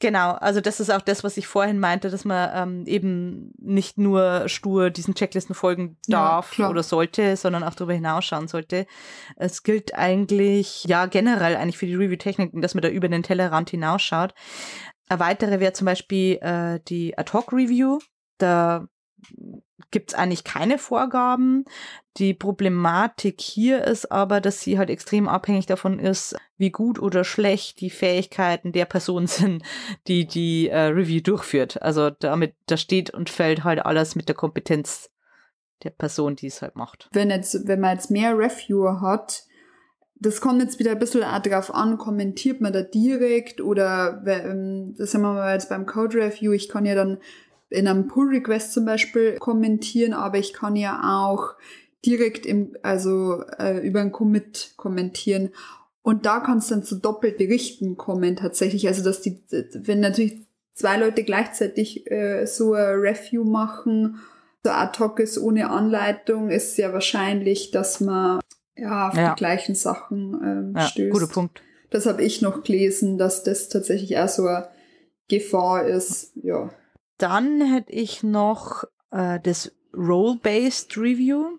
Genau, also das ist auch das, was ich vorhin meinte, dass man ähm, eben nicht nur stur diesen Checklisten folgen darf ja, oder sollte, sondern auch darüber hinausschauen sollte. Es gilt eigentlich, ja, generell eigentlich für die Review-Techniken, dass man da über den Tellerrand hinausschaut. Eine weitere wäre zum Beispiel äh, die Ad-Hoc-Review. Da gibt es eigentlich keine Vorgaben. Die Problematik hier ist aber, dass sie halt extrem abhängig davon ist, wie gut oder schlecht die Fähigkeiten der Person sind, die die äh, Review durchführt. Also damit, da steht und fällt halt alles mit der Kompetenz der Person, die es halt macht. Wenn jetzt, wenn man jetzt mehr Reviewer hat, das kommt jetzt wieder ein bisschen drauf an, kommentiert man da direkt oder ähm, das haben wir jetzt beim Code Review, ich kann ja dann in einem Pull-Request zum Beispiel kommentieren, aber ich kann ja auch direkt im, also äh, über ein Commit kommentieren. Und da kann es dann zu Doppelberichten kommen tatsächlich. Also dass die, wenn natürlich zwei Leute gleichzeitig äh, so ein Review machen, so ad hoc ist ohne Anleitung, ist ja wahrscheinlich, dass man ja auf ja. die gleichen Sachen ähm, ja, stößt. Guter Punkt. Das habe ich noch gelesen, dass das tatsächlich auch so eine Gefahr ist. Ja. Dann hätte ich noch äh, das Role-Based Review.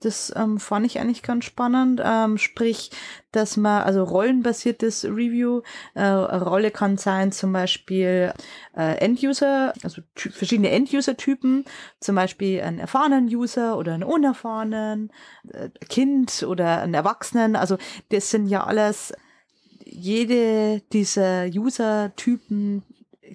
Das ähm, fand ich eigentlich ganz spannend. Ähm, sprich, dass man, also rollenbasiertes Review, äh, Rolle kann sein zum Beispiel äh, End-User, also verschiedene End-User-Typen, zum Beispiel einen erfahrenen User oder einen unerfahrenen, äh, Kind oder einen Erwachsenen. Also das sind ja alles, jede dieser User-Typen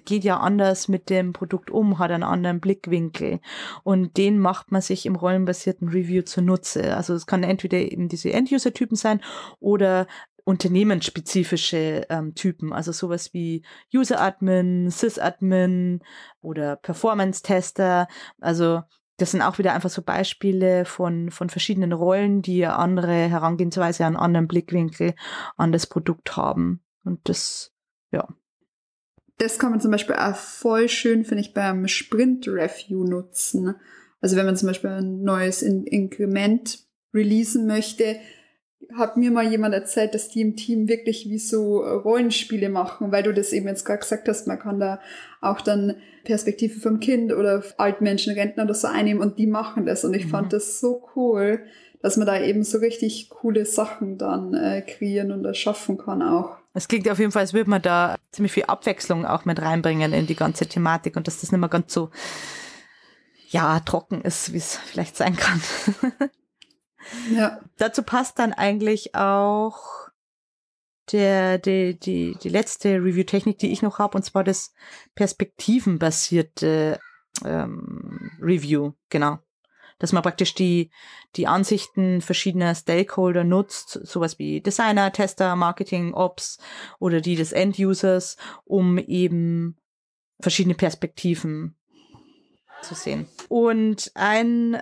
geht ja anders mit dem Produkt um, hat einen anderen Blickwinkel. Und den macht man sich im rollenbasierten Review zunutze. Also es kann entweder eben diese End-User-Typen sein oder unternehmensspezifische ähm, Typen, also sowas wie User-Admin, Sys-Admin oder Performance-Tester. Also das sind auch wieder einfach so Beispiele von, von verschiedenen Rollen, die andere Herangehensweise, einen anderen Blickwinkel an das Produkt haben. Und das, ja. Das kann man zum Beispiel auch voll schön, finde ich, beim Sprint-Review nutzen. Also wenn man zum Beispiel ein neues In Inkrement releasen möchte, hat mir mal jemand erzählt, dass die im Team wirklich wie so Rollenspiele machen, weil du das eben jetzt gerade gesagt hast, man kann da auch dann Perspektive vom Kind oder Altmenschen, Rentner oder so einnehmen und die machen das. Und ich mhm. fand das so cool, dass man da eben so richtig coole Sachen dann äh, kreieren und erschaffen kann auch. Es klingt auf jeden Fall, als würde man da ziemlich viel Abwechslung auch mit reinbringen in die ganze Thematik und dass das nicht mehr ganz so, ja, trocken ist, wie es vielleicht sein kann. ja. Dazu passt dann eigentlich auch der, die, die, die letzte Review-Technik, die ich noch habe, und zwar das perspektivenbasierte ähm, Review, genau. Dass man praktisch die, die Ansichten verschiedener Stakeholder nutzt, sowas wie Designer, Tester, Marketing, Ops oder die des End-Users, um eben verschiedene Perspektiven zu sehen. Und ein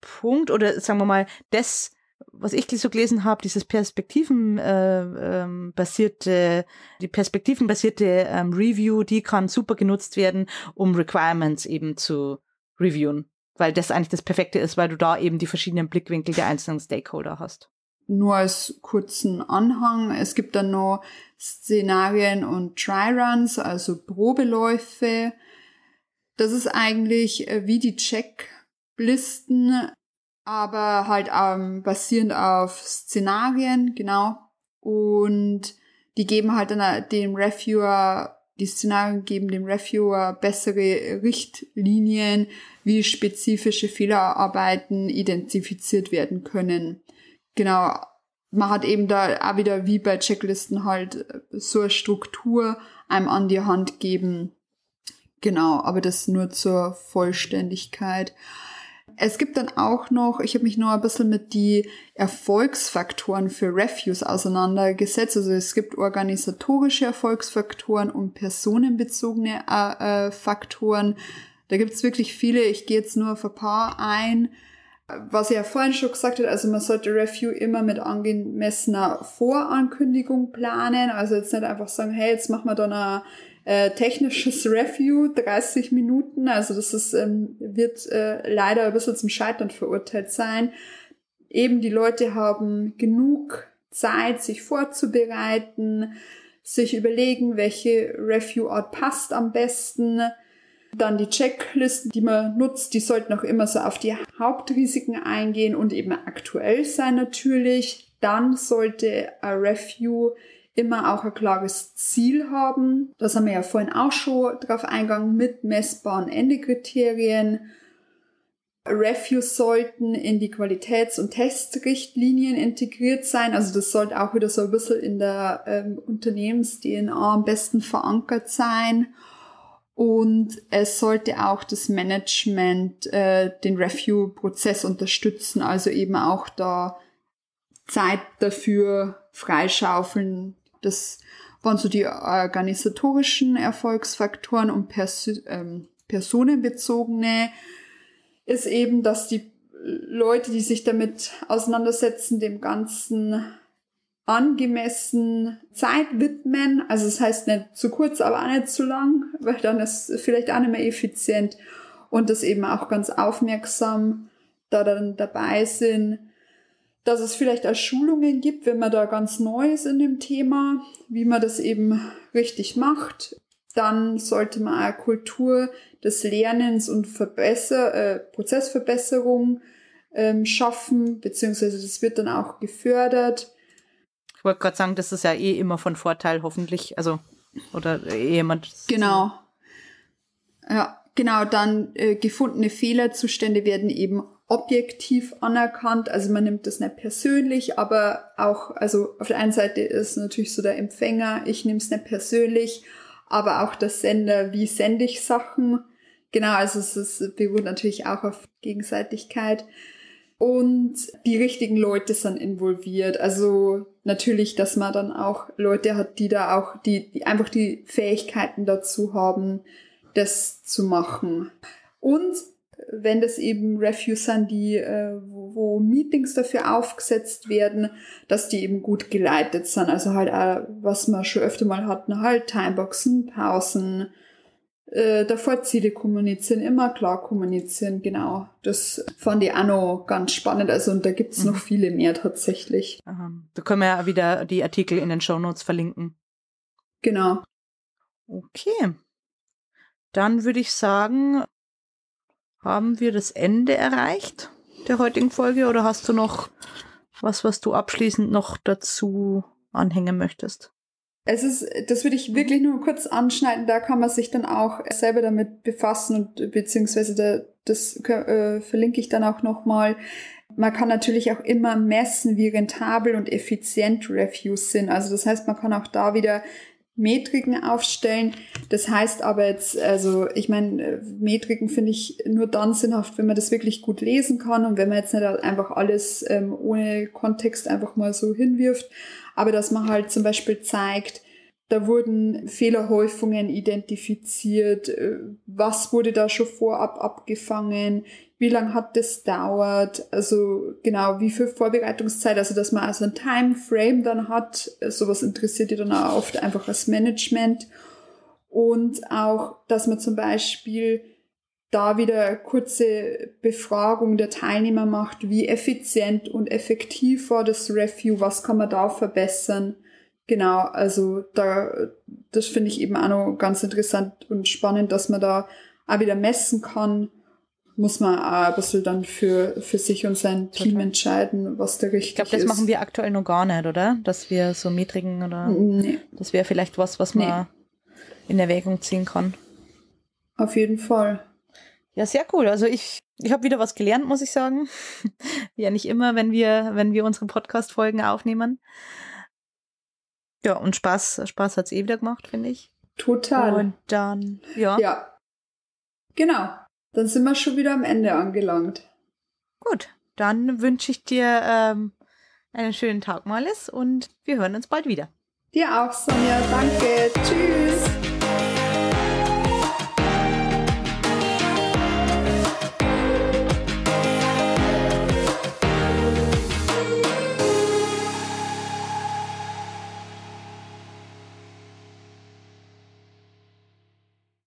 Punkt oder sagen wir mal, das was ich so gelesen habe, dieses perspektivenbasierte, äh, ähm, die perspektivenbasierte ähm, Review, die kann super genutzt werden, um Requirements eben zu reviewen, weil das eigentlich das Perfekte ist, weil du da eben die verschiedenen Blickwinkel der einzelnen Stakeholder hast. Nur als kurzen Anhang, es gibt dann noch Szenarien und Try-Runs, also Probeläufe. Das ist eigentlich äh, wie die Checklisten aber halt ähm, basierend auf Szenarien, genau. Und die geben halt dann dem Reviewer, die Szenarien geben dem Reviewer bessere Richtlinien, wie spezifische Fehlerarbeiten identifiziert werden können. Genau. Man hat eben da auch wieder wie bei Checklisten halt so eine Struktur einem an die Hand geben. Genau, aber das nur zur Vollständigkeit. Es gibt dann auch noch, ich habe mich noch ein bisschen mit die Erfolgsfaktoren für Refuse auseinandergesetzt. Also es gibt organisatorische Erfolgsfaktoren und personenbezogene äh, äh, Faktoren. Da gibt es wirklich viele. Ich gehe jetzt nur auf ein paar ein. Was ich ja vorhin schon gesagt habe, also man sollte Review immer mit angemessener Vorankündigung planen. Also jetzt nicht einfach sagen, hey, jetzt machen wir da eine äh, technisches Review, 30 Minuten. Also das ist, ähm, wird äh, leider ein bisschen zum Scheitern verurteilt sein. Eben die Leute haben genug Zeit, sich vorzubereiten, sich überlegen, welche Review-Art passt am besten. Dann die Checklisten, die man nutzt, die sollten auch immer so auf die Hauptrisiken eingehen und eben aktuell sein natürlich. Dann sollte ein Review immer auch ein klares Ziel haben. Das haben wir ja vorhin auch schon drauf eingegangen mit messbaren Endekriterien. Reviews sollten in die Qualitäts- und Testrichtlinien integriert sein. Also das sollte auch wieder so ein bisschen in der ähm, Unternehmens-DNA am besten verankert sein. Und es sollte auch das Management äh, den Review-Prozess unterstützen, also eben auch da Zeit dafür freischaufeln, das waren so die organisatorischen Erfolgsfaktoren und Pers ähm, personenbezogene ist eben, dass die Leute, die sich damit auseinandersetzen, dem Ganzen angemessen Zeit widmen. Also das heißt nicht zu kurz, aber auch nicht zu lang, weil dann ist vielleicht auch nicht mehr effizient und das eben auch ganz aufmerksam da dann dabei sind dass es vielleicht auch Schulungen gibt, wenn man da ganz neu ist in dem Thema, wie man das eben richtig macht. Dann sollte man eine Kultur des Lernens und Verbesser äh, Prozessverbesserung ähm, schaffen, beziehungsweise das wird dann auch gefördert. Ich wollte gerade sagen, das ist ja eh immer von Vorteil, hoffentlich. Also, oder eh jemand. Genau. Ja, genau, dann äh, gefundene Fehlerzustände werden eben objektiv anerkannt. Also man nimmt das nicht persönlich, aber auch, also auf der einen Seite ist natürlich so der Empfänger, ich nehme es nicht persönlich, aber auch der Sender, wie sende ich Sachen. Genau, also es ist, beruht natürlich auch auf Gegenseitigkeit. Und die richtigen Leute sind involviert. Also natürlich, dass man dann auch Leute hat, die da auch, die, die einfach die Fähigkeiten dazu haben, das zu machen. Und wenn das eben Reviews sind, die, äh, wo, wo Meetings dafür aufgesetzt werden, dass die eben gut geleitet sind. Also halt auch, was man schon öfter mal hatten, halt Timeboxen, Pausen, äh, davor Ziele kommunizieren, immer klar kommunizieren, genau. Das fand ich auch noch ganz spannend. Also und da gibt's mhm. noch viele mehr tatsächlich. Aha. Da können wir ja wieder die Artikel in den Show Notes verlinken. Genau. Okay. Dann würde ich sagen, haben wir das Ende erreicht der heutigen Folge oder hast du noch was, was du abschließend noch dazu anhängen möchtest? Es ist, das würde ich wirklich nur kurz anschneiden, da kann man sich dann auch selber damit befassen und beziehungsweise da, das äh, verlinke ich dann auch nochmal. Man kann natürlich auch immer messen, wie rentabel und effizient Reviews sind. Also das heißt, man kann auch da wieder Metriken aufstellen. Das heißt aber jetzt, also ich meine, Metriken finde ich nur dann sinnhaft, wenn man das wirklich gut lesen kann und wenn man jetzt nicht einfach alles ähm, ohne Kontext einfach mal so hinwirft, aber dass man halt zum Beispiel zeigt, da wurden Fehlerhäufungen identifiziert, äh, was wurde da schon vorab abgefangen, wie lange hat das dauert, also genau, wie viel Vorbereitungszeit, also dass man also ein Timeframe dann hat, sowas interessiert die dann auch oft einfach als Management. Und auch, dass man zum Beispiel da wieder kurze Befragung der Teilnehmer macht, wie effizient und effektiv war das Review, was kann man da verbessern. Genau, also da, das finde ich eben auch noch ganz interessant und spannend, dass man da auch wieder messen kann muss man auch ein bisschen dann für, für sich und sein Team entscheiden, was der richtig ist. Ich glaube, das ist. machen wir aktuell noch gar nicht, oder? Dass wir so Metriken oder nee. das wäre vielleicht was, was man nee. in Erwägung ziehen kann. Auf jeden Fall. Ja, sehr cool. Also ich, ich habe wieder was gelernt, muss ich sagen. ja, nicht immer, wenn wir, wenn wir unsere Podcast-Folgen aufnehmen. Ja, und Spaß, Spaß hat's eh wieder gemacht, finde ich. Total. Und dann, ja. Ja. Genau. Dann sind wir schon wieder am Ende angelangt. Gut, dann wünsche ich dir ähm, einen schönen Tag, Marlis, und wir hören uns bald wieder. Dir auch, Sonja. Danke. Tschüss.